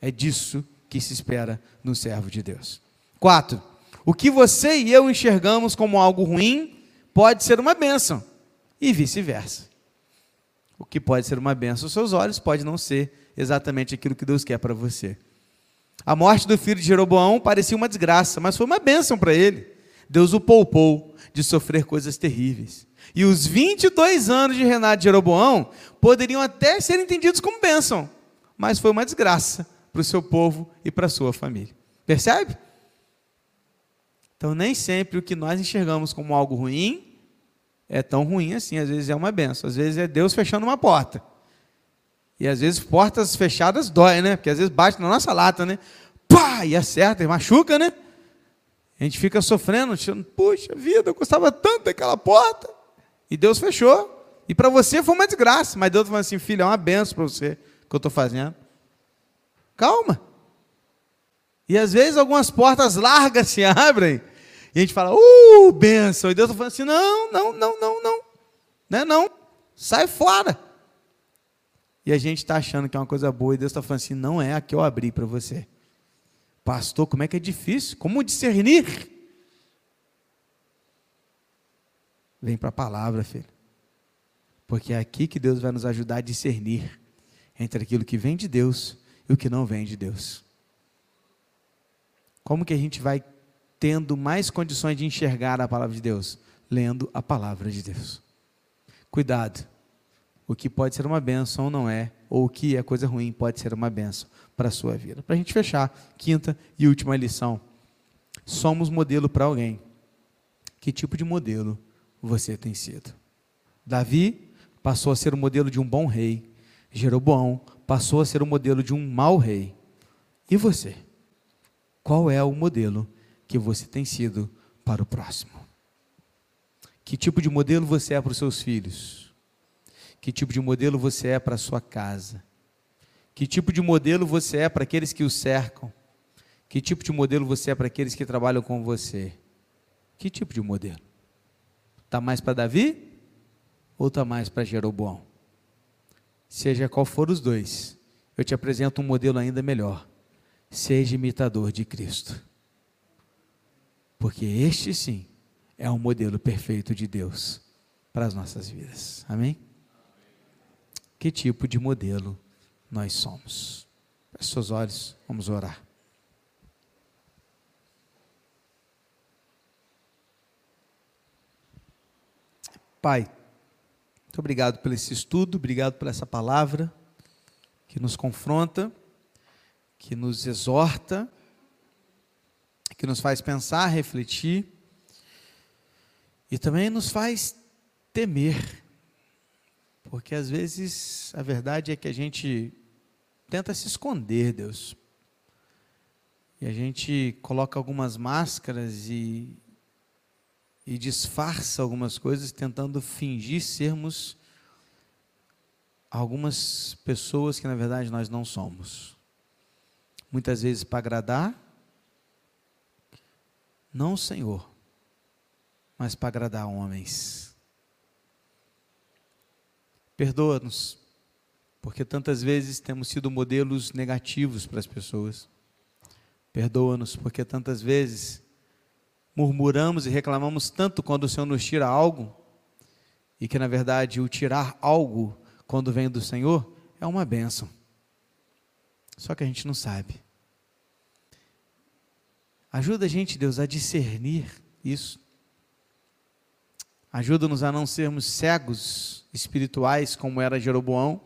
É disso que se espera no servo de Deus. Quatro, o que você e eu enxergamos como algo ruim pode ser uma bênção, e vice-versa. O que pode ser uma bênção aos seus olhos pode não ser exatamente aquilo que Deus quer para você. A morte do filho de Jeroboão parecia uma desgraça, mas foi uma bênção para ele. Deus o poupou de sofrer coisas terríveis. E os 22 anos de reinado de Jeroboão poderiam até ser entendidos como bênção, mas foi uma desgraça para o seu povo e para a sua família. Percebe? Então, nem sempre o que nós enxergamos como algo ruim é tão ruim assim. Às vezes é uma benção, às vezes é Deus fechando uma porta. E às vezes portas fechadas dói, né? Porque às vezes bate na nossa lata, né? Pá! E acerta, e machuca, né? A gente fica sofrendo, achando, puxa vida, eu gostava tanto daquela porta. E Deus fechou. E para você foi uma desgraça. Mas Deus falou assim, filho, é uma benção para você que eu estou fazendo. Calma. E às vezes algumas portas largas se abrem. E a gente fala, uh, benção. E Deus está falando assim, não, não, não, não, não. Não é não. Sai fora. E a gente está achando que é uma coisa boa e Deus está falando assim: não é a que eu abri para você. Pastor, como é que é difícil? Como discernir? Vem para a palavra, filho. Porque é aqui que Deus vai nos ajudar a discernir entre aquilo que vem de Deus e o que não vem de Deus. Como que a gente vai tendo mais condições de enxergar a palavra de Deus? Lendo a palavra de Deus. Cuidado o que pode ser uma benção ou não é, ou o que é coisa ruim pode ser uma benção para a sua vida. Para a gente fechar, quinta e última lição. Somos modelo para alguém. Que tipo de modelo você tem sido? Davi passou a ser o modelo de um bom rei. Jeroboão passou a ser o modelo de um mau rei. E você? Qual é o modelo que você tem sido para o próximo? Que tipo de modelo você é para os seus filhos? Que tipo de modelo você é para a sua casa? Que tipo de modelo você é para aqueles que o cercam? Que tipo de modelo você é para aqueles que trabalham com você? Que tipo de modelo? Está mais para Davi ou está mais para Jeroboão? Seja qual for os dois, eu te apresento um modelo ainda melhor. Seja imitador de Cristo. Porque este sim é o modelo perfeito de Deus para as nossas vidas. Amém? Que tipo de modelo nós somos? Feche seus olhos, vamos orar. Pai, muito obrigado por esse estudo, obrigado por essa palavra que nos confronta, que nos exorta, que nos faz pensar, refletir e também nos faz temer, porque às vezes a verdade é que a gente tenta se esconder, Deus, e a gente coloca algumas máscaras e e disfarça algumas coisas tentando fingir sermos algumas pessoas que na verdade nós não somos. Muitas vezes para agradar, não o Senhor, mas para agradar homens. Perdoa-nos, porque tantas vezes temos sido modelos negativos para as pessoas. Perdoa-nos, porque tantas vezes murmuramos e reclamamos tanto quando o Senhor nos tira algo, e que na verdade o tirar algo, quando vem do Senhor, é uma bênção. Só que a gente não sabe. Ajuda a gente, Deus, a discernir isso. Ajuda-nos a não sermos cegos espirituais, como era Jeroboão,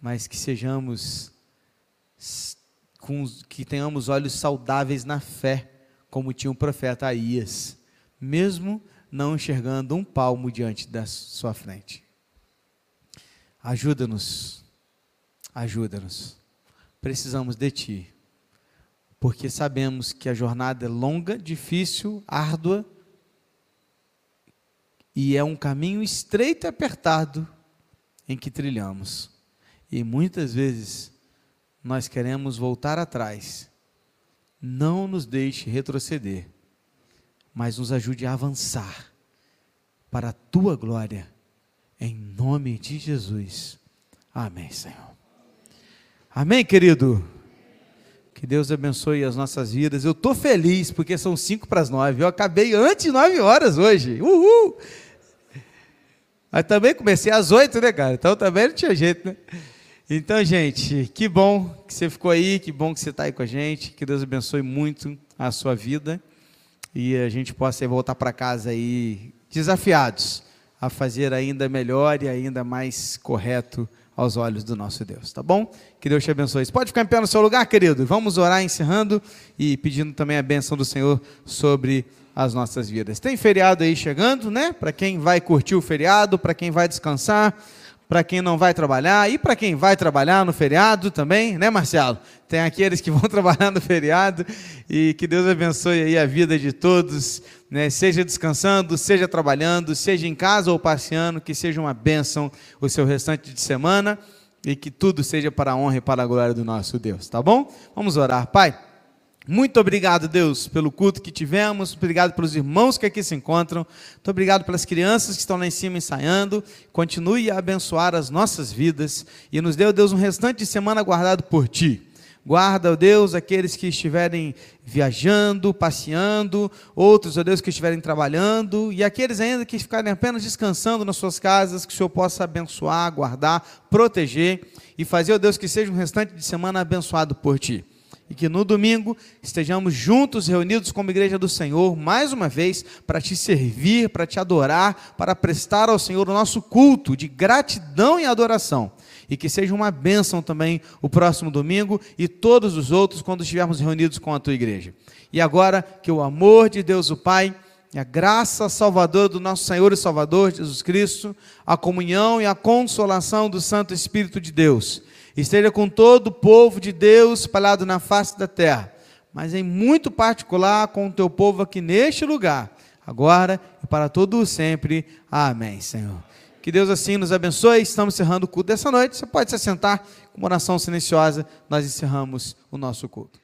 mas que sejamos, que tenhamos olhos saudáveis na fé como tinha o profeta Aías, mesmo não enxergando um palmo diante da sua frente. Ajuda-nos, ajuda-nos. Precisamos de Ti, porque sabemos que a jornada é longa, difícil, árdua, e é um caminho estreito e apertado em que trilhamos. E muitas vezes nós queremos voltar atrás não nos deixe retroceder, mas nos ajude a avançar para a tua glória, em nome de Jesus. Amém, Senhor. Amém, querido. Que Deus abençoe as nossas vidas. Eu estou feliz porque são cinco para as nove. Eu acabei antes de nove horas hoje. Uhul! Mas também comecei às oito, né, cara? Então também não tinha jeito, né? Então, gente, que bom que você ficou aí, que bom que você está aí com a gente. Que Deus abençoe muito a sua vida e a gente possa voltar para casa aí desafiados a fazer ainda melhor e ainda mais correto aos olhos do nosso Deus, tá bom? Que Deus te abençoe. Você pode ficar em pé no seu lugar, querido? Vamos orar encerrando e pedindo também a benção do Senhor sobre as nossas vidas. Tem feriado aí chegando, né? Para quem vai curtir o feriado, para quem vai descansar para quem não vai trabalhar e para quem vai trabalhar no feriado também, né, Marcelo? Tem aqueles que vão trabalhar no feriado e que Deus abençoe aí a vida de todos, né? Seja descansando, seja trabalhando, seja em casa ou passeando, que seja uma bênção o seu restante de semana e que tudo seja para a honra e para a glória do nosso Deus, tá bom? Vamos orar, Pai. Muito obrigado, Deus, pelo culto que tivemos, obrigado pelos irmãos que aqui se encontram, muito obrigado pelas crianças que estão lá em cima ensaiando. Continue a abençoar as nossas vidas e nos dê, Deus, um restante de semana guardado por Ti. Guarda, ó Deus, aqueles que estiverem viajando, passeando, outros, ó Deus, que estiverem trabalhando, e aqueles ainda que ficarem apenas descansando nas suas casas, que o Senhor possa abençoar, guardar, proteger e fazer, ó Deus, que seja um restante de semana abençoado por Ti e que no domingo estejamos juntos, reunidos como igreja do Senhor, mais uma vez, para te servir, para te adorar, para prestar ao Senhor o nosso culto de gratidão e adoração. E que seja uma bênção também o próximo domingo e todos os outros quando estivermos reunidos com a tua igreja. E agora, que o amor de Deus, o Pai, e a graça salvadora do nosso Senhor e Salvador Jesus Cristo, a comunhão e a consolação do Santo Espírito de Deus, esteja com todo o povo de Deus espalhado na face da terra, mas em muito particular com o teu povo aqui neste lugar, agora e para todo o sempre. Amém, Senhor. Que Deus assim nos abençoe. Estamos encerrando o culto dessa noite. Você pode se assentar com uma oração silenciosa. Nós encerramos o nosso culto.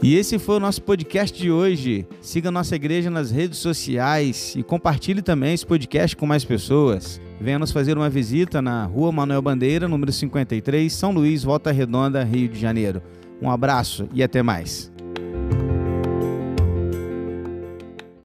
E esse foi o nosso podcast de hoje. Siga nossa igreja nas redes sociais e compartilhe também esse podcast com mais pessoas. Venha nos fazer uma visita na Rua Manuel Bandeira, número 53, São Luís, Volta Redonda, Rio de Janeiro. Um abraço e até mais.